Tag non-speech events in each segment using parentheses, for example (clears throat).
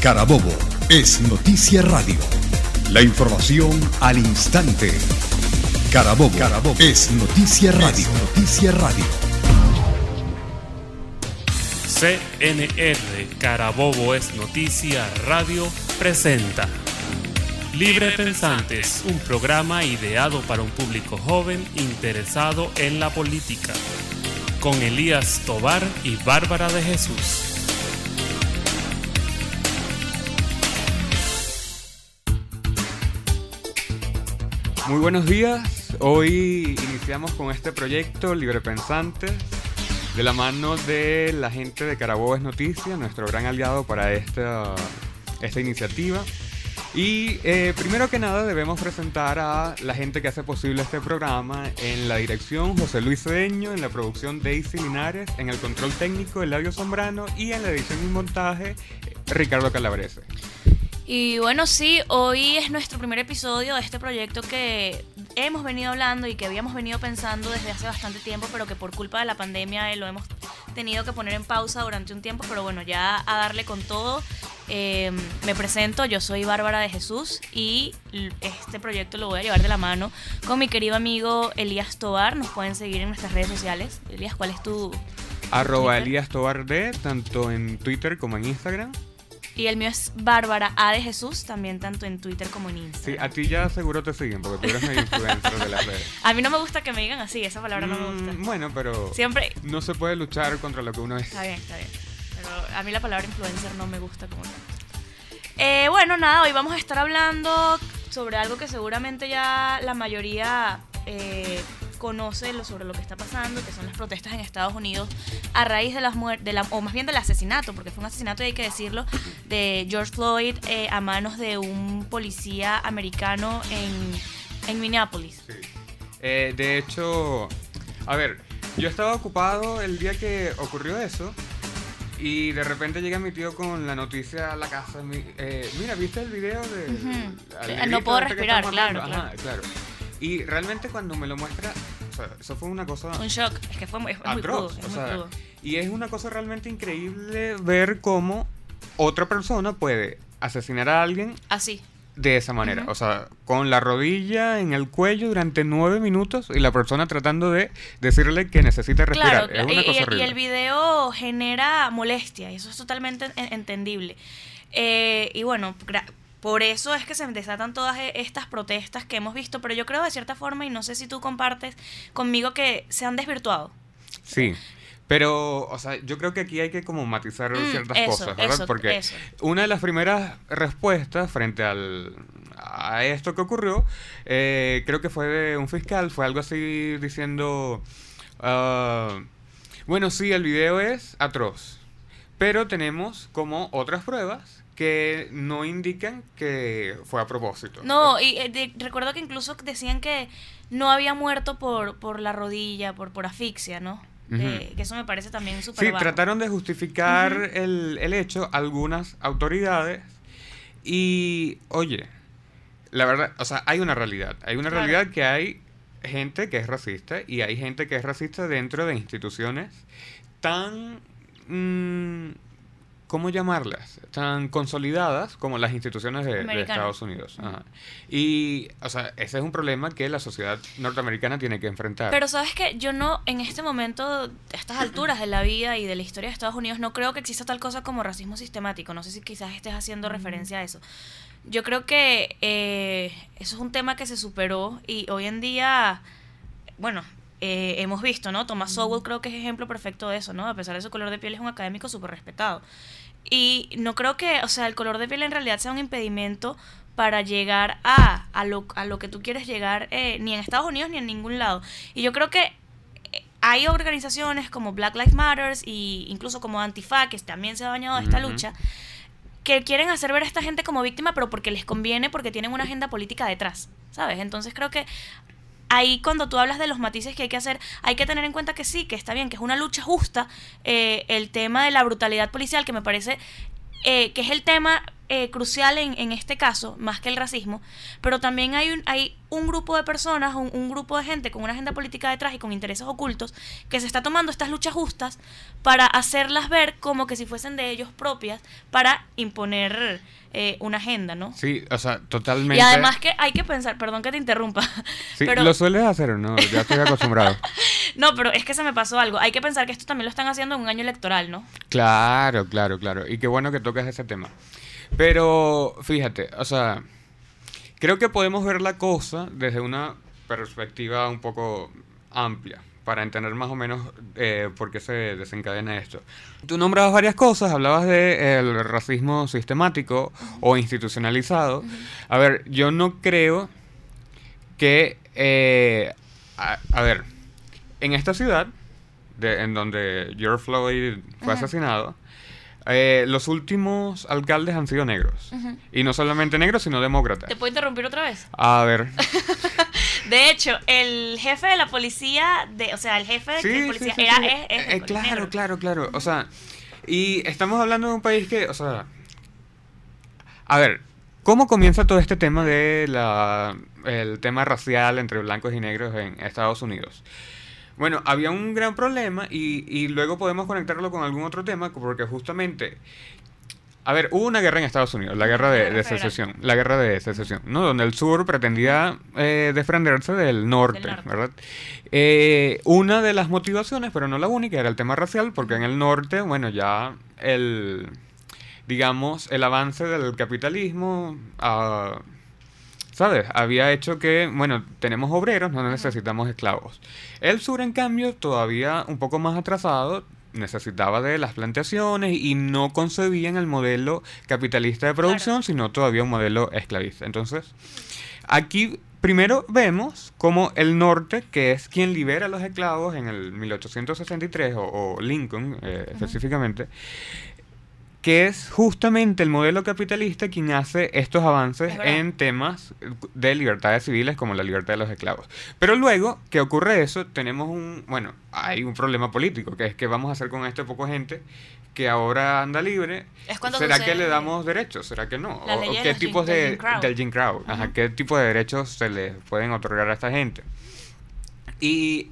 Carabobo es Noticia Radio. La información al instante. Carabobo, Carabobo es Noticia Radio. Noticia Radio. CNR Carabobo es Noticia Radio presenta Libre Pensantes, un programa ideado para un público joven interesado en la política, con Elías Tobar y Bárbara de Jesús. Muy buenos días. Hoy iniciamos con este proyecto Libre Pensantes de la mano de la gente de Carabobo es Noticia, nuestro gran aliado para esta, esta iniciativa. Y eh, primero que nada debemos presentar a la gente que hace posible este programa. En la dirección José Luis Cedeño, en la producción Daisy Linares, en el control técnico Eladio Sombrano y en la edición y montaje Ricardo Calabrese. Y bueno, sí, hoy es nuestro primer episodio de este proyecto que hemos venido hablando y que habíamos venido pensando desde hace bastante tiempo, pero que por culpa de la pandemia lo hemos tenido que poner en pausa durante un tiempo, pero bueno, ya a darle con todo. Eh, me presento, yo soy Bárbara de Jesús y este proyecto lo voy a llevar de la mano con mi querido amigo Elías Tobar. Nos pueden seguir en nuestras redes sociales. Elías, ¿cuál es tu... Arroba Elías Tobar D, tanto en Twitter como en Instagram. Y el mío es Bárbara A de Jesús, también tanto en Twitter como en Instagram. Sí, a ti ya seguro te siguen porque tú eres medio influencer de las redes. (laughs) A mí no me gusta que me digan así, esa palabra no me gusta. Mm, bueno, pero Siempre. no se puede luchar contra lo que uno es. Está bien, está bien. Pero a mí la palabra influencer no me gusta como. Eh, bueno, nada, hoy vamos a estar hablando sobre algo que seguramente ya la mayoría eh, conoce lo, sobre lo que está pasando, que son las protestas en Estados Unidos a raíz de las muertes, la, o más bien del asesinato, porque fue un asesinato, y hay que decirlo, de George Floyd eh, a manos de un policía americano en, en Minneapolis. Sí. Eh, de hecho, a ver, yo estaba ocupado el día que ocurrió eso y de repente llega mi tío con la noticia a la casa. mi- eh, Mira, ¿viste el video de... Sí, negrito no puedo este respirar, claro? Ajá, claro. Y realmente cuando me lo muestra, sea, eso fue una cosa Un shock, es que fue muy, es muy crudo, es o muy sea, crudo. y es una cosa realmente increíble ver cómo otra persona puede asesinar a alguien Así. de esa manera. O sea, con la rodilla en el cuello durante nueve minutos y la persona tratando de decirle que necesita respirar. Claro, es una y, cosa y- y horrible. el video genera molestia, y eso es totalmente en- entendible. Eh, y bueno, por eso es que se desatan todas e- estas protestas que hemos visto, pero yo creo de cierta forma, y no sé si tú compartes conmigo, que se han desvirtuado. Sí. Pero, o sea, yo creo que aquí hay que como matizar Mm, ciertas eso, cosas, ¿verdad? eso, Porque eso. una de las primeras respuestas frente al, a esto que ocurrió, eh, creo que fue de un fiscal, fue algo así diciendo, ah, bueno, sí, el video es atroz, pero tenemos como otras pruebas que no indican que fue a propósito. No, y eh, de- recuerdo que incluso decían que no había muerto por, por la rodilla, por, por asfixia, ¿no? Eh, que eso me parece también súper Sí, bajo. trataron de justificar el, el hecho algunas autoridades y, oye, la verdad, o sea, hay una realidad. Hay una Claro. realidad que hay gente que es racista y hay gente que es racista dentro de instituciones tan... mm, ¿Cómo llamarlas? Tan consolidadas como las instituciones de. Estados Unidos. Ajá. Y, o sea, ese es un problema que la sociedad norteamericana tiene que enfrentar. Pero sabes que yo no, en este momento, a estas (clears throat) alturas de la vida y de la historia de Estados Unidos, no creo que exista tal cosa como racismo sistemático. No sé si quizás estés haciendo referencia a eso. Yo creo que eh, eso es un tema que se superó y hoy en día, bueno, eh, hemos visto, ¿no? Thomas Sowell creo que es ejemplo perfecto de eso, ¿no? A pesar de su color de piel es un académico súper respetado. Y no creo que, o sea, el color de piel en realidad sea un impedimento para llegar a, a, lo, a lo que tú quieres llegar, eh, ni en Estados Unidos ni en ningún lado. Y yo creo que eh, hay organizaciones como Black Lives Matter y incluso como Antifa, que también se ha bañado de esta lucha, que quieren hacer ver a esta gente como víctima, pero porque les conviene, porque tienen una agenda política detrás, ¿sabes? Entonces creo que ahí cuando tú hablas de los matices que hay que hacer, hay que tener en cuenta que sí, que está bien, que es una lucha justa, eh, el tema de la brutalidad policial, que me parece eh, que es el tema eh, crucial en, en este caso, más que el racismo, pero también hay un, hay un grupo de personas, un, un grupo de gente con una agenda política detrás y con intereses ocultos que se está tomando estas luchas justas para hacerlas ver como que si fuesen de ellos propias para imponer eh, una agenda, ¿no? Sí, o sea, totalmente. Y además que hay que pensar, perdón que te interrumpa, (laughs) Sí, pero ¿Lo sueles hacer o no? Ya estoy acostumbrado. (laughs) no, pero es que se me pasó algo. Hay que pensar que esto también lo están haciendo en un año electoral, ¿no? Claro, claro, claro. Y qué bueno que toques ese tema. Pero fíjate, o sea, creo que podemos ver la cosa desde una perspectiva un poco amplia para entender más o menos eh, por qué se desencadena esto. Tú nombrabas varias cosas, hablabas de el racismo sistemático o institucionalizado. A ver, yo no creo que, eh, a, a ver, en esta ciudad, de- en donde George Floyd fue asesinado, eh, los últimos alcaldes han sido negros. Y no solamente negros, sino demócratas. ¿Te puedo interrumpir otra vez? A ver. (laughs) De hecho, el jefe de la policía, de, o sea, el jefe de sí, policía sí, era sí. es- es de Eh, claro, negro. claro, claro. O sea, y estamos hablando de un país que, o sea, a ver, ¿cómo comienza todo este tema de la el tema racial entre blancos y negros en Estados Unidos? Bueno, había un gran problema y, y luego podemos conectarlo con algún otro tema porque justamente a ver, hubo una guerra en Estados Unidos, la guerra de, secesión, la guerra de secesión, ¿no? Donde el sur pretendía eh, defenderse del norte, norte. ¿verdad? Eh, una de las motivaciones, pero no la única, era el tema racial, porque en el norte, bueno, ya el, digamos, el avance del capitalismo, ah, ¿sabes? Había hecho que, bueno, tenemos obreros, no necesitamos esclavos. El sur, en cambio, todavía un poco más atrasado, necesitaba de las plantaciones y no concebían el modelo capitalista de producción, sino todavía un modelo esclavista. Entonces, aquí primero vemos como el norte, que es quien libera a los esclavos en el 1863, o, o Lincoln eh, específicamente, que es justamente el modelo capitalista quien hace estos avances en temas de libertades civiles como la libertad de los esclavos. Pero luego que ocurre eso, tenemos un, bueno, hay un problema político, que es que vamos a hacer con este poco gente que ahora anda libre. Es ¿Será que le damos derechos? ¿Será que no? Las ¿O- o leyes qué del Jim- tipos del de Jim Crow. del Jim Crow? Ajá. ¿Qué tipo de derechos se le pueden otorgar a esta gente? Y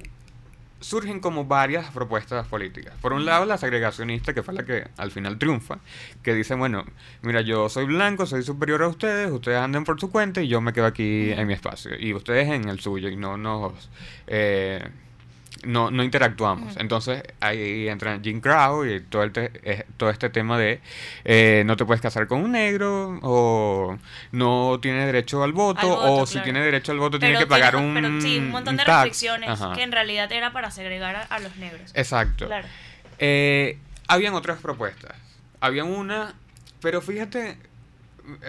surgen como varias propuestas políticas. Por un lado, la segregacionista, que fue la que al final triunfa, que dice, bueno, mira, yo soy blanco, soy superior a ustedes, ustedes anden por su cuenta y yo me quedo aquí en mi espacio. Y ustedes en el suyo y no nos... eh, no, no interactuamos. Entonces ahí entra Jim Crow y todo, el te- eh, todo este tema de eh, no te puedes casar con un negro o no tiene derecho al voto, Al voto, o si tiene derecho al voto tiene Pero que pagar tiene- un, pero sí, un montón de tax. restricciones Ajá. que en realidad era para segregar a, a los negros. Exacto. Claro. Eh, habían otras propuestas. Habían una, pero fíjate,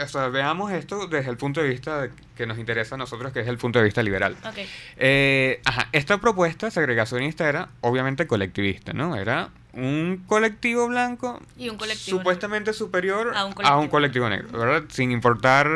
o sea, veamos esto desde el punto de vista que nos interesa a nosotros, que es el punto de vista liberal. Ok. Eh, ajá, esta propuesta segregacionista era obviamente colectivista, ¿no? Era un colectivo blanco Y un colectivo supuestamente superior A un a un colectivo negro, ¿verdad? Sin importar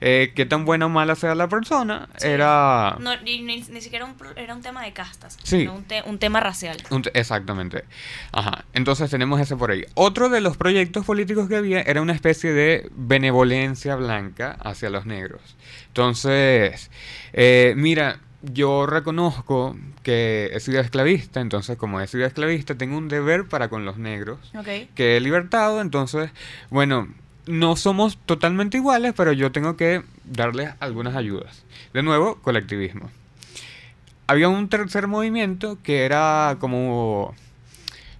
eh, qué tan buena o mala sea la persona, Sí. era... No, ni, ni- ni siquiera un, pro- era un tema de castas, Sí. sino un, te- un tema racial. Un Exactamente. Ajá. Entonces tenemos ese por ahí. Otro de los proyectos políticos que había era una especie de benevolencia blanca hacia los negros. Entonces, eh, mira, yo reconozco que he sido esclavista, entonces como he sido esclavista tengo un deber para con los negros que he libertado, entonces, bueno, no somos totalmente iguales, pero yo tengo que darles algunas ayudas. De nuevo, colectivismo. Había un tercer movimiento que era como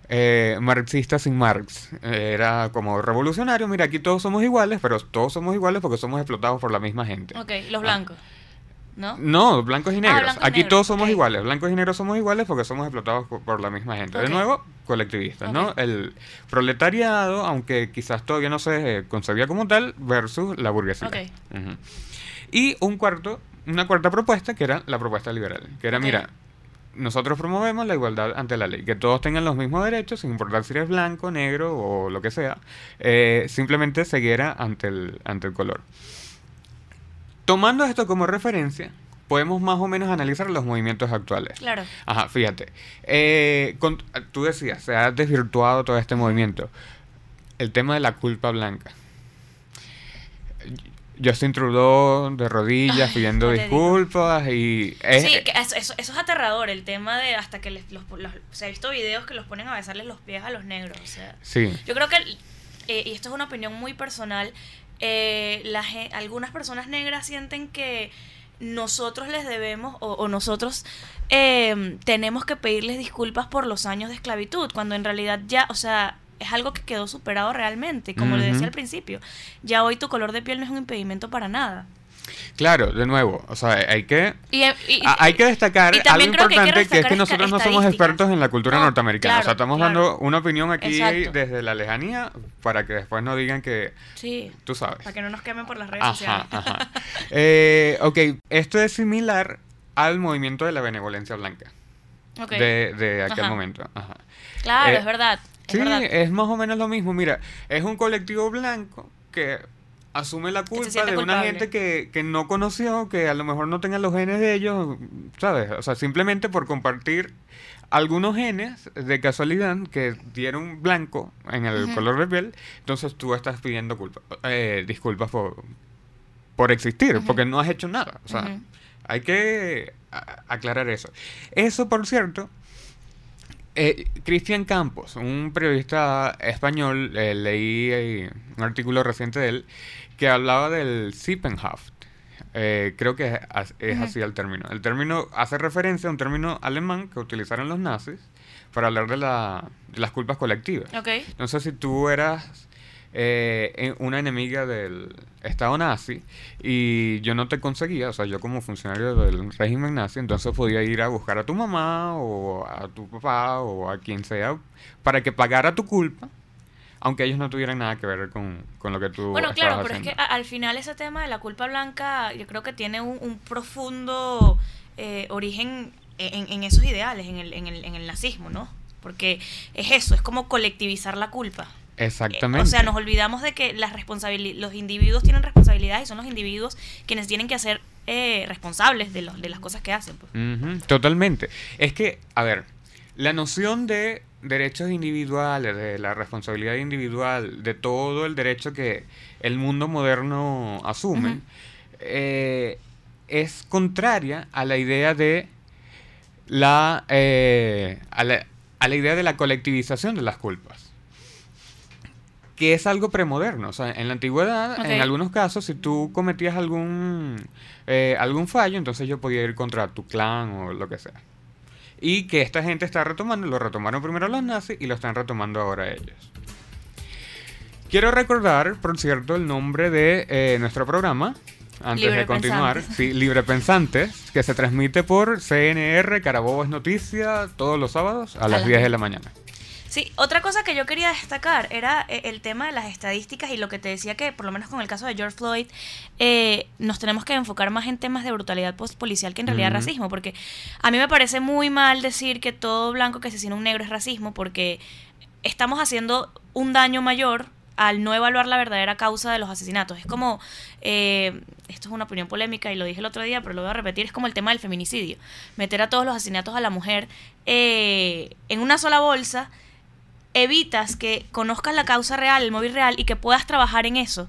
eh, marxista sin Marx. Era como revolucionario, mira, aquí todos somos iguales, pero todos somos iguales porque somos explotados por la misma gente. Ok, los Ah. ¿No? No, blancos y negros. blancos y Aquí negros, todos somos iguales. Blancos y negros somos iguales porque somos explotados por, la misma gente. De nuevo, colectivistas, ¿no? El proletariado, aunque quizás todavía no se concebía como tal, versus la burguesía. Y un cuarto, una cuarta propuesta que era la propuesta liberal. Que era, mira, nosotros promovemos la igualdad ante la ley, que todos tengan los mismos derechos, sin importar si eres blanco, negro o lo que sea, eh, simplemente ceguera ante el, ante el color. Tomando esto como referencia, podemos más o menos analizar los movimientos actuales. Claro. Ajá, fíjate. Eh, con- tú decías, se ha desvirtuado todo este movimiento. El tema de la culpa blanca. Justin Trudeau de rodillas Ay, pidiendo no disculpas y... es- Sí, que eso, eso- eso es aterrador, el tema de hasta que les, los, los- se ha visto videos que los ponen a besarles los pies a los negros. O sea, sí. yo creo que, eh, y esto es una opinión muy personal, eh, la gen- algunas personas negras sienten que nosotros les debemos o, o nosotros eh, tenemos que pedirles disculpas por los años de esclavitud, cuando en realidad ya, o sea, es algo que quedó superado realmente, como le decía al principio. Ya hoy tu color de piel no es un impedimento para nada. Claro, de nuevo, o sea, hay que... Y, y- Ah, hay que destacar algo que que importante que, es que nosotros no somos expertos en la cultura No, norteamericana. o sea, estamos claro. dando una opinión aquí Exacto. desde la lejanía para que después no digan que Sí, tú sabes. para que no nos quemen por las redes Ajá, sociales. ajá. (laughs) Eh, ok, esto es similar al movimiento de la benevolencia blanca de, de aquel Ajá. momento. Ajá. Claro, Eh, es verdad. Es Sí, verdad. es más o menos lo mismo. Mira, es un colectivo blanco que asume la culpa de una gente que, que no conoció, que a lo mejor no tenga los genes de ellos, ¿sabes? O sea, simplemente por compartir algunos genes de casualidad que dieron blanco en el color de piel, entonces tú estás pidiendo culpa, eh, disculpas por, por existir, porque no has hecho nada. O sea, hay que aclarar eso. Eso, por cierto, eh, Cristian Campos, un periodista español, eh, leí eh, un artículo reciente de él que hablaba del Sippenhaft. Eh, creo que es, así el término. El término hace referencia a un término alemán que utilizaron los nazis para hablar de, la, de las culpas colectivas. Ok. Entonces, si tú eras eh, una enemiga del Estado nazi y yo no te conseguía, o sea, yo como funcionario del régimen nazi, entonces podía ir a buscar a tu mamá o a tu papá o a quien sea para que pagara tu culpa, aunque ellos no tuvieran nada que ver con, con lo que tú Bueno, claro, pero es que a- al final ese tema de la culpa blanca yo creo que tiene un, un profundo eh, origen en, en esos ideales, en el, en, el, en el nazismo, ¿no? Porque es eso, es como colectivizar la culpa. Eh, Exactamente. O sea, nos olvidamos de que las los individuos tienen responsabilidades y son los individuos quienes tienen que ser eh, responsables de, los, de las cosas que hacen. pues. Totalmente. Es que, a ver, la noción de derechos individuales, de la responsabilidad individual, de todo el derecho que el mundo moderno asume, eh, es contraria a la idea de la, eh, a la a la idea de la colectivización de las culpas que es algo premoderno. O sea, en la antigüedad, en algunos casos, si tú cometías algún, eh, algún fallo, entonces yo podía ir contra tu clan o lo que sea. Y que esta gente está retomando, lo retomaron primero los nazis y lo están retomando ahora ellos. Quiero recordar, por cierto, el nombre de eh, nuestro programa, antes de continuar. Pensantes. Sí, Libre Pensantes, que se transmite por CNR, Carabobo es Noticia, todos los sábados a, las las 10 de 10. la mañana. Sí, otra cosa que yo quería destacar era eh, el tema de las estadísticas y lo que te decía que, por lo menos con el caso de George Floyd, eh, nos tenemos que enfocar más en temas de brutalidad post policial que en realidad racismo, porque a mí me parece muy mal decir que todo blanco que asesina a un negro es racismo, porque estamos haciendo un daño mayor al no evaluar la verdadera causa de los asesinatos. Es como, eh, esto es una opinión polémica y lo dije el otro día, pero lo voy a repetir, es como el tema del feminicidio. Meter a todos los asesinatos a la mujer eh, en una sola bolsa evitas que conozcas la causa real, el móvil real y que puedas trabajar en eso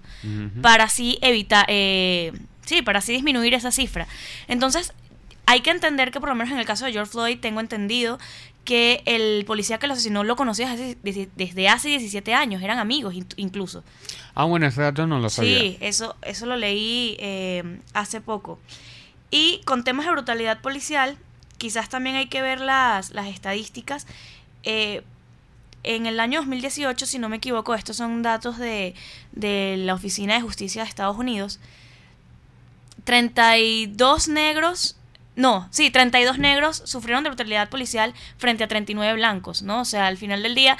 para así evitar, eh, sí, para así disminuir esa cifra. Entonces, hay que entender que por lo menos en el caso de George Floyd tengo entendido que el policía que lo asesinó lo conocía desde, hace 17 años, eran amigos in- incluso. Ah, bueno, ese dato no lo sabía. Sí, eso, eso lo leí eh, hace poco. Y con temas de brutalidad policial, quizás también hay que ver las, las estadísticas. Eh, en el año 2018, si no me equivoco, estos son datos de, de la Oficina de Justicia de Estados Unidos, 32 negros, no, sí, 32 negros sufrieron de brutalidad policial frente a 39 blancos, ¿no? O sea, al final del día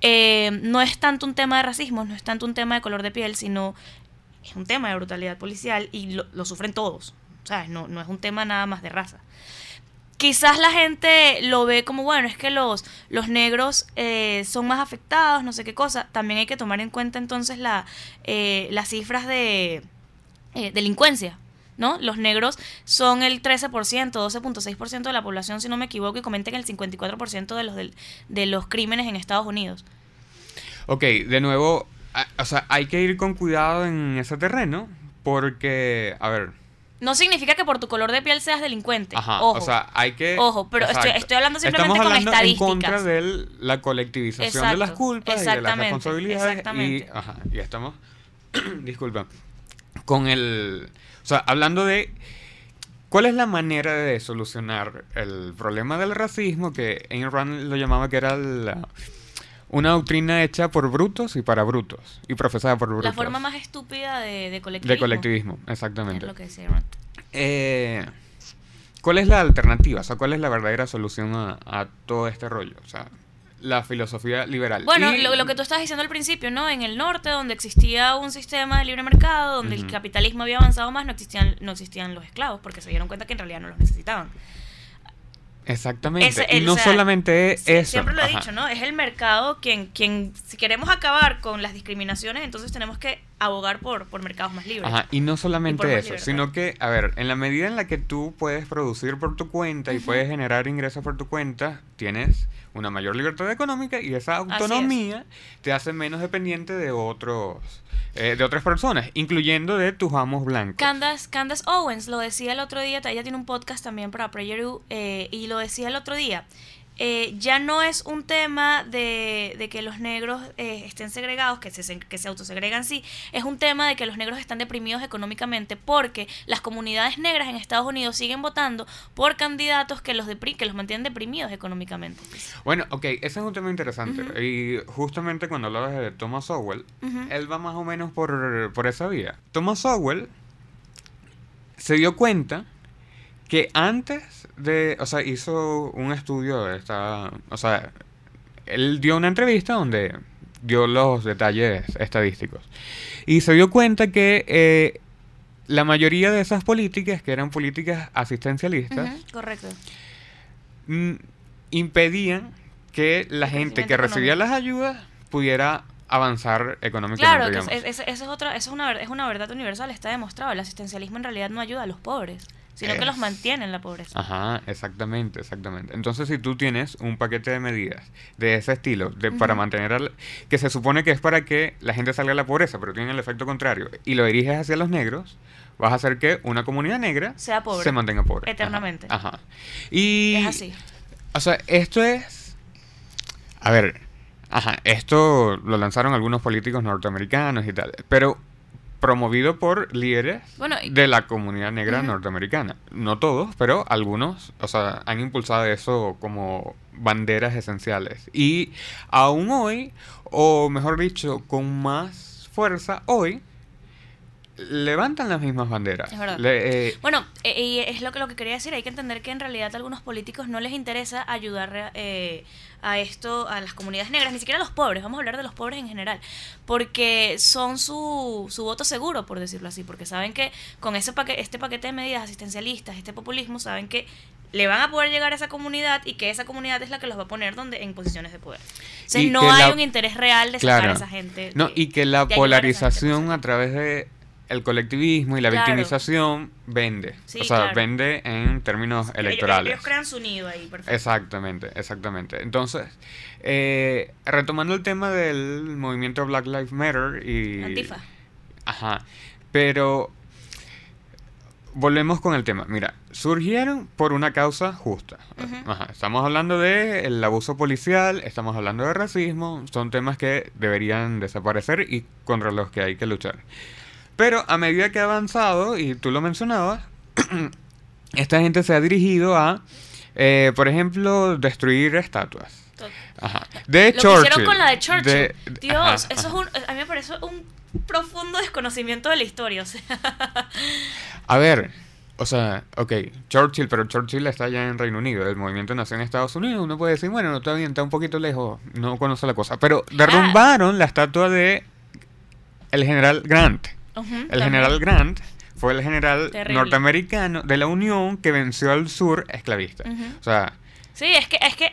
eh, no es tanto un tema de racismo, no es tanto un tema de color de piel, sino es un tema de brutalidad policial y lo, lo sufren todos, ¿sabes? No, no es un tema nada más de raza. Quizás la gente lo ve como, bueno, es que los, los negros eh, son más afectados, no sé qué cosa. También hay que tomar en cuenta entonces la, eh, las cifras de eh, delincuencia, ¿no? Los negros son el 13%, 12.6% de la población, si no me equivoco, y cometen el 54% de los, los crímenes en Estados Unidos. Ok, de nuevo, o sea, hay que ir con cuidado en ese terreno porque, a ver, No significa que por tu color de piel seas delincuente. ajá, Ojo. o sea, hay que... Ojo, pero estoy- Exacto. estoy hablando simplemente Estamos con hablando en contra estadísticas. de la colectivización de las Exacto, culpas y de las exactamente, responsabilidades y, exactamente. ajá, y estamos, (clears throat) disculpa, con el, o sea, hablando de cuál es la manera de solucionar el problema del racismo que Ayn Rand lo llamaba que era la- una doctrina hecha por brutos y para brutos y profesada por brutos. La forma más estúpida de, de colectivismo. de colectivismo, Es exactamente. lo que decía Rand. Eh, ¿Cuál es la alternativa? O sea, ¿cuál es la verdadera solución a, a todo este rollo? O sea, la filosofía liberal. Bueno, Y- lo, lo que tú estabas diciendo al principio, ¿no? En el norte, donde existía un sistema de libre mercado, donde el capitalismo había avanzado más, no existían, no existían los esclavos, porque se dieron cuenta que en realidad no los necesitaban. Exactamente. Y no o sea, solamente Sí, eso. Siempre lo he ajá. dicho, ¿no? Es el mercado quien, quien, si queremos acabar con las discriminaciones, entonces tenemos que abogar por, por mercados más libres. Ajá, y no solamente eso, libertad. sino que, a ver, en la medida en la que tú puedes producir por tu cuenta y puedes generar ingresos por tu cuenta, tienes una mayor libertad económica y esa es. autonomía te hace menos dependiente de otros, eh, de otras personas, incluyendo de tus amos blancos. Candace, Candace Owens lo decía el otro día, ella tiene un podcast también para Prayer eh, y lo decía el otro día. Eh, ya no es un tema de, de que los negros eh, estén segregados, que se, que se autosegregan sí, es un tema de que los negros están deprimidos económicamente porque las comunidades negras en Estados Unidos siguen votando por candidatos que los, que los mantienen deprimidos económicamente. Bueno, ok, ese es un tema interesante. Y justamente cuando hablabas de Thomas Sowell, él va más o menos por, por esa vía. Thomas Sowell se dio cuenta que antes de, o sea, hizo un estudio de esta, o sea, él dio una entrevista donde dio los detalles estadísticos y se dio cuenta que eh, la mayoría de esas políticas, que eran políticas asistencialistas, correcto. mm, impedían que la El gente que recibía económico. las ayudas pudiera avanzar económicamente. Claro, es, es- eso es otra, eso es una, es una verdad universal, está demostrado. El asistencialismo en realidad no ayuda a los pobres, sino que los mantiene en la pobreza. Ajá, exactamente, exactamente. Entonces, si tú tienes un paquete de medidas de ese estilo, de, para mantener al, que se supone que es para que la gente salga de la pobreza, pero tiene el efecto contrario, y lo diriges hacia los negros, vas a hacer que una comunidad negra Sea pobre. se mantenga pobre. Ajá, Eternamente. Ajá. Y es así. O sea, esto es. A ver, ajá, esto lo lanzaron algunos políticos norteamericanos y tal, pero promovido por líderes Bueno, y- de la comunidad negra norteamericana. No todos, pero algunos, o sea, han impulsado eso como banderas esenciales. Y aún hoy, o mejor dicho, con más fuerza hoy, levantan las mismas banderas. Es verdad. Le- eh, Bueno, eh, y es lo que, lo que quería decir, hay que entender que en realidad a algunos políticos no les interesa ayudar eh, a esto, a las comunidades negras, ni siquiera a los pobres, vamos a hablar de los pobres en general, porque son su, su voto seguro, por decirlo así, porque saben que con ese paquete, este paquete de medidas asistencialistas, este populismo, saben que le van a poder llegar a esa comunidad y que esa comunidad es la que los va a poner donde en posiciones de poder. Entonces Y no hay la- un interés real de sacar Claro. a esa gente. No, de- y que la a polarización a través de el colectivismo y la Claro. victimización vende. Sí, o sea, claro. vende en términos Ellos- electorales. Ellos, crean su nido ahí, perfecto. Exactamente, exactamente. Entonces, eh, retomando el tema del movimiento Black Lives Matter y... Antifa. Ajá. Pero volvemos con el tema. Mira, surgieron por una causa justa. Ajá. Estamos hablando de el abuso policial, estamos hablando de racismo, son temas que deberían desaparecer y contra los que hay que luchar. Pero a medida que ha avanzado, y tú lo mencionabas, (clears throat) esta gente se ha dirigido a, eh, por ejemplo, destruir estatuas. Ajá. De Lo que Churchill. hicieron con la de Churchill. de- Dios, ajá, eso ajá. es un, a mí me parece un profundo desconocimiento de la historia. O sea, (laughs) A ver, o sea, ok, Churchill, pero Churchill está allá en Reino Unido, el movimiento nació en Estados Unidos, uno puede decir, bueno, no está bien, está un poquito lejos, no conoce la cosa, pero derrumbaron la estatua de el general Grant. El también. general Grant fue el general Terrible. norteamericano de la Unión que venció al sur esclavista. Ujú. O sea, Sí, es que, es que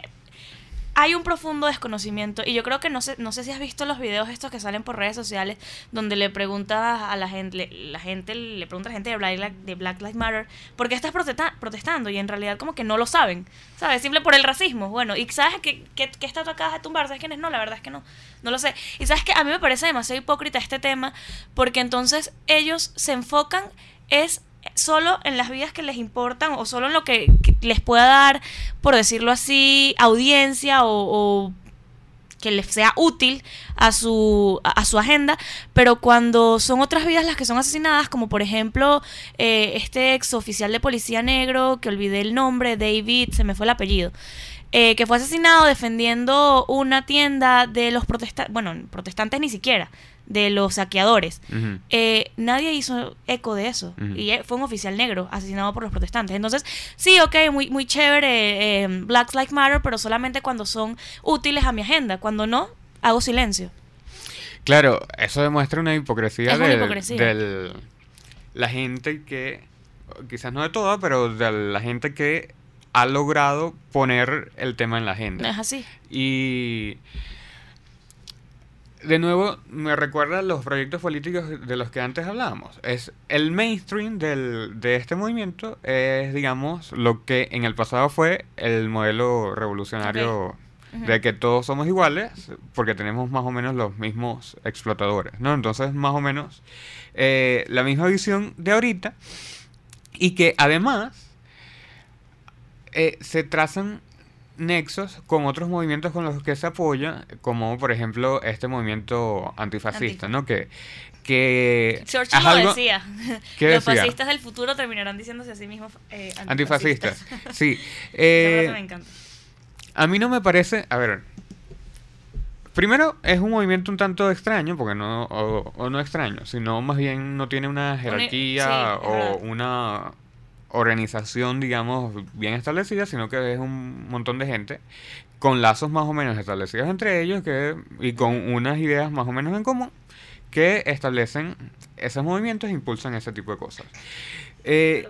hay un profundo desconocimiento y yo creo que no sé, no sé si has visto los videos estos que salen por redes sociales donde le preguntas a la gente, le- la gente le pregunta a la gente de Black, de Black Lives Matter ¿por qué estás protesta- protestando? Y en realidad como que no lo saben, ¿sabes? Simple por el racismo. Bueno, y ¿sabes qué, qué, qué estatua acabas de tumbar? ¿Sabes quién es? No, la verdad es que no, no lo sé. Y ¿sabes que A mí me parece demasiado hipócrita este tema porque entonces ellos se enfocan es solo en las vidas que les importan o solo en lo que, les pueda dar, por decirlo así, audiencia o, o que les sea útil a su, a, a su agenda, pero cuando son otras vidas las que son asesinadas, como por ejemplo eh, este ex oficial de policía negro, que olvidé el nombre, David, se me fue el apellido, eh, que fue asesinado defendiendo una tienda de los protestantes, bueno, protestantes ni siquiera, de los saqueadores. Eh, nadie hizo eco de eso. Y eh, fue un oficial negro asesinado por los protestantes. Entonces, sí, ok, muy, muy chévere, eh, Black Lives Matter, pero solamente cuando son útiles a mi agenda. Cuando no, hago silencio. Claro, eso demuestra una hipocresía, Es una del, hipocresía. del- la gente que, quizás no de toda, pero de la gente que ha logrado poner el tema en la agenda. es así. Y de nuevo me recuerda a los proyectos políticos de los que antes hablábamos. Es el mainstream del, de este movimiento es, digamos, lo que en el pasado fue el modelo revolucionario de que todos somos iguales porque tenemos más o menos los mismos explotadores, ¿no? Entonces, más o menos eh, la misma visión de ahorita y que además eh, se trazan nexos con otros movimientos con los que se apoya, como por ejemplo este movimiento antifascista, Antifa. ¿no? Que, que Churchill lo algo- decía. (laughs) ¿Qué Los decía? fascistas del futuro terminarán diciéndose a sí mismos eh, antifascistas. (laughs) Sí. Esa eh, me encanta. A mí no me parece, a ver, primero es un movimiento un tanto extraño, porque no, o, o no extraño, sino más bien no tiene una jerarquía sí, o una organización, digamos, bien establecida, sino que es un montón de gente con lazos más o menos establecidos entre ellos que, y con unas ideas más o menos en común que establecen esos movimientos e impulsan ese tipo de cosas. Eh,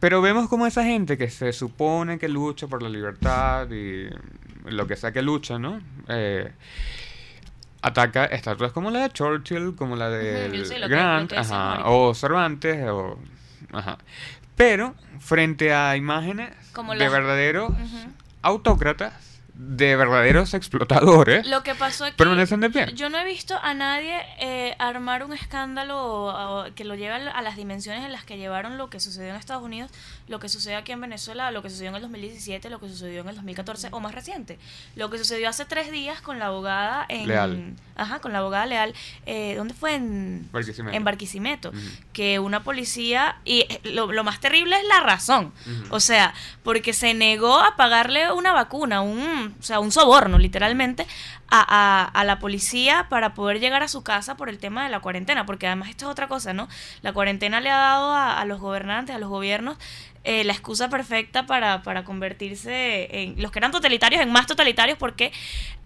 pero vemos como esa gente que se supone que lucha por la libertad y lo que sea que lucha, ¿no? Eh, ataca estatuas como la de Churchill, como la de lo Grant, ajá, o Cervantes, o, ajá. Pero frente a imágenes Como de las- verdaderos autócratas, de verdaderos explotadores, Lo que pasó aquí, permanecen de pie. yo no he visto a nadie eh, armar un escándalo o- o que lo lleve a las dimensiones en las que llevaron lo que sucedió en Estados Unidos, lo que sucedió aquí en Venezuela, lo que sucedió en el 2017, lo que sucedió en el 2014 o más reciente. Lo que sucedió hace tres días con la abogada en... Leal. Ajá, con la abogada Leal. Eh, ¿Dónde fue? En Barquisimeto. En Barquisimeto. Que una policía... Y eh, lo, lo más terrible es la razón. O sea, porque se negó a pagarle una vacuna, un, o sea, un soborno, literalmente, a, a- a la policía para poder llegar a su casa por el tema de la cuarentena. Porque además esto es otra cosa, ¿no? La cuarentena le ha dado a, a los gobernantes, a los gobiernos, eh, la excusa perfecta para, para convertirse en los que eran totalitarios en más totalitarios porque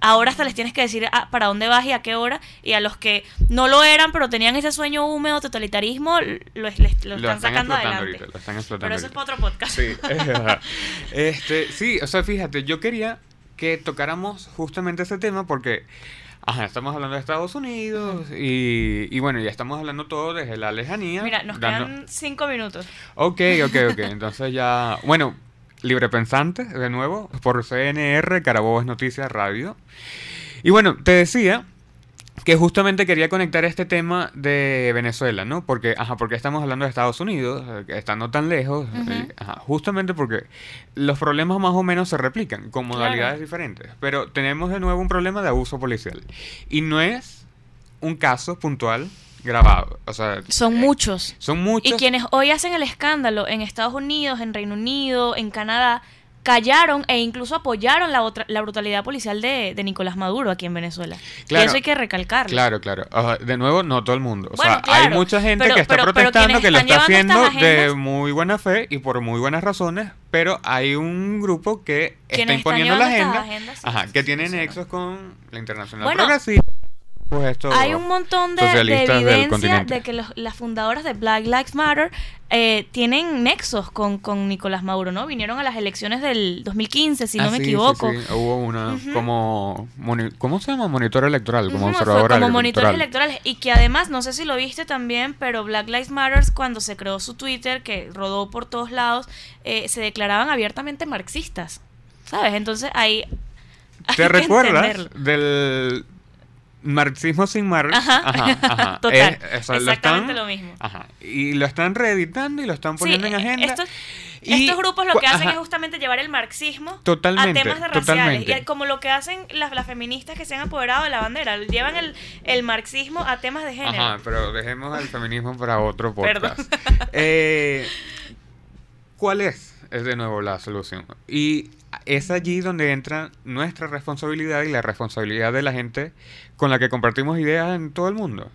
ahora hasta les tienes que decir ah, para dónde vas y a qué hora y a los que no lo eran pero tenían ese sueño húmedo totalitarismo lo, les- lo Lo están sacando explotando adelante. ahorita, lo están explotando pero eso es para otro podcast. Sí, este, sí, o sea, fíjate, yo quería que tocáramos justamente ese tema porque, ajá, estamos hablando de Estados Unidos y, y bueno, ya estamos hablando todo desde la lejanía. Mira, nos dando- quedan cinco minutos. Ok, ok, ok, (laughs) entonces ya, bueno, Libre Pensante, de nuevo, por CNR, Carabobo es Noticias Radio. Y bueno, te decía que justamente quería conectar este tema de Venezuela, ¿no? Porque, ajá, porque estamos hablando de Estados Unidos, eh, estando tan lejos, eh, ajá, justamente porque los problemas más o menos se replican con Claro. modalidades diferentes, pero tenemos de nuevo un problema de abuso policial. Y no es un caso puntual grabado, o sea, Son muchos. son muchos. Y quienes hoy hacen el escándalo en Estados Unidos, en Reino Unido, en Canadá, callaron e incluso apoyaron la, otra, la brutalidad policial de, de Nicolás Maduro aquí en Venezuela. Claro. y eso hay que recalcarlo. Claro, claro. De nuevo, no todo el mundo. O Bueno, sea, claro, hay mucha gente pero- que está pero- protestando que lo está haciendo de muy buena fe y por muy buenas razones, pero hay un grupo que está imponiendo la agenda, estas agendas, sí, ajá, sí, que sí, tiene nexos con la Internacional Bueno, Progresista. Pues Hay un montón de, evidencia de que los- las fundadoras de Black Lives Matter eh, tienen nexos con, con Nicolás Maduro, ¿no? Vinieron a las elecciones del 2015, si Ah, no me sí, sí, equivoco. sí. Hubo una como ¿cómo se llama? Monitor electoral, como fue observadora como monitores electoral. electorales y que además no sé si lo viste también pero Black Lives Matter cuando se creó su Twitter que rodó por todos lados eh, se declaraban abiertamente marxistas sabes entonces ahí ¿Te recuerdas entenderlo. del marxismo sin Marx? Ajá. ajá. (laughs) Total. Es- o sea, lo Exactamente están- lo mismo. Ajá. Y lo están reeditando y lo están poniendo Sí, en agenda. Estos, Y estos grupos lo que hacen ajá. es justamente llevar el marxismo Totalmente, a temas de raciales. Y como lo que hacen las, las feministas que se han apoderado de la bandera, llevan el, el marxismo a temas de género. Ajá, pero dejemos el feminismo para otro (laughs) Perdón. podcast. Eh, ¿Cuál es? Es de nuevo la solución. Y es allí donde entra nuestra responsabilidad y la responsabilidad de la gente con la que compartimos ideas en todo el mundo.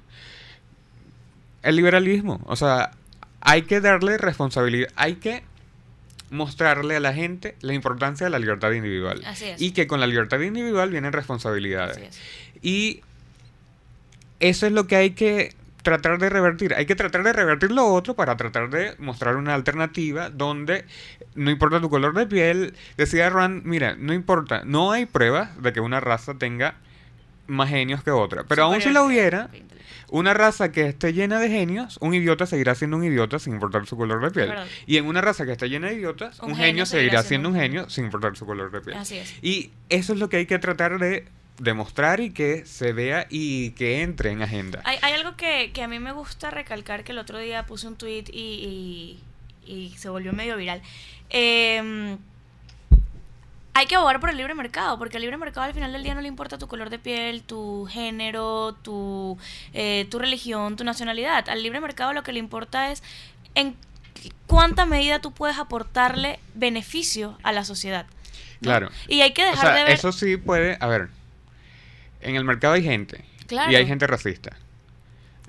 El liberalismo. O sea, hay que darle responsabilidad. Hay que mostrarle a la gente la importancia de la libertad individual. Así es. Y que con la libertad individual vienen responsabilidades. Así es. Y eso es lo que hay que tratar de revertir. Hay que tratar de revertir lo otro para tratar de mostrar una alternativa donde no importa tu color de piel. Decía Rand, mira, no importa, no hay pruebas de que una raza tenga más genios que otra. Pero aún si la hubiera, una raza que esté llena de genios, un idiota seguirá siendo un idiota sin importar su color de piel. Y en una raza que esté llena de idiotas, un, genio, seguirá siendo un genio sin importar su color de piel. Así es. Y eso es lo que hay que tratar de demostrar y que se vea y que entre en agenda. Hay, hay algo que, que a mí me gusta recalcar, que el otro día puse un tweet y, y- y se volvió medio viral. Eh, hay que abogar por el libre mercado, porque el libre mercado al final del día no le importa tu color de piel, tu género, tu, eh, tu religión, tu nacionalidad. Al libre mercado lo que le importa es en cuánta medida tú puedes aportarle beneficio a la sociedad. ¿no? Claro. Y hay que O dejar sea, de ver... eso sí puede, a ver, en el mercado hay gente Claro. y hay gente racista.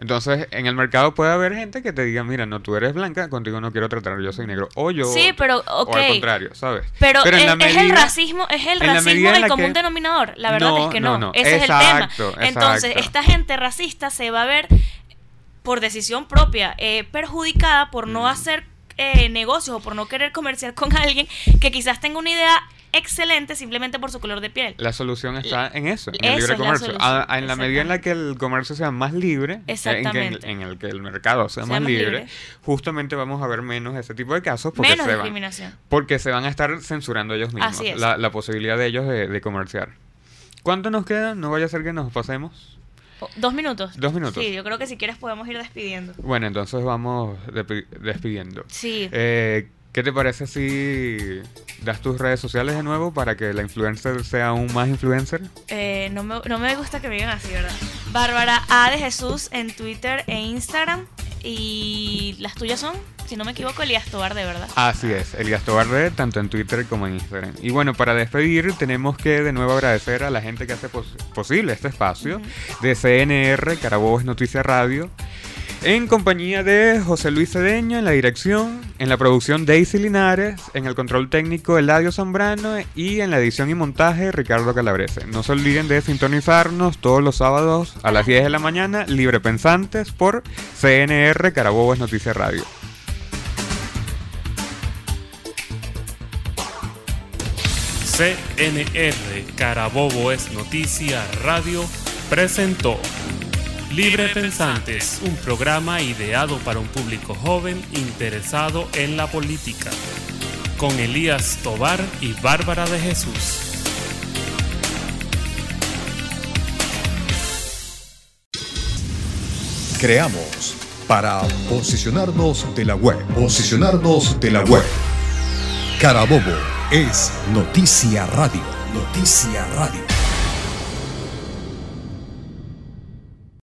Entonces, en el mercado puede haber gente que te diga, mira, no, tú eres blanca, contigo no quiero tratar, yo soy negro. O yo... Sí, pero, O ok. al contrario, ¿sabes? Pero, en es, la es el racismo, es el racismo del común que- denominador. La verdad No, es que no, no. no. Ese Exacto, es el tema. Entonces, exacto. esta gente racista se va a ver por decisión propia eh, perjudicada por no Mm. hacer eh, negocios o por no querer comerciar con alguien que quizás tenga una idea excelente simplemente por su color de piel. La solución está en eso, en Eso el libre comercio. solución, A- a- en la medida en la que el comercio sea más libre, eh, en, que, Exactamente. en el que el mercado sea, Sea más más libre, libre. justamente vamos a ver menos ese tipo de casos porque, Menos se van, porque se van a estar censurando ellos mismos Así es. la, la posibilidad de ellos de, de comerciar. ¿Cuánto nos queda? No vaya a ser que nos pasemos. Oh, ¿Dos minutos? Dos minutos. Sí, yo creo que si quieres podemos ir despidiendo. Bueno, entonces vamos despidiendo. Sí. Eh, ¿Qué te parece si das tus redes sociales de nuevo para que la influencer sea aún más influencer? Eh, no, me, no me gusta que me digan así, ¿verdad? Bárbara A de Jesús en Twitter e Instagram. Y las tuyas son, si no me equivoco, Elías Tobar de verdad. Así es, Elías Tobarde, tanto en Twitter como en Instagram. Y bueno, para despedir, tenemos que de nuevo agradecer a la gente que hace pos- posible este espacio de CNR, Carabobo es Noticia Radio, en compañía de José Luis Cedeño en la dirección, en la producción Daisy Linares, en el control técnico Eladio Zambrano y en la edición y montaje Ricardo Calabrese. No se olviden de sintonizarnos todos los sábados a las 10 de la mañana, libre pensantes, por CNR, Carabobo es Noticia Radio. CNR Carabobo es Noticia Radio presentó Libre Pensantes, un programa ideado para un público joven interesado en la política, con Elías Tobar y Bárbara de Jesús. Creamos para posicionarnos de la web. Posicionarnos de la web. Carabobo es Noticia Radio. Noticia Radio.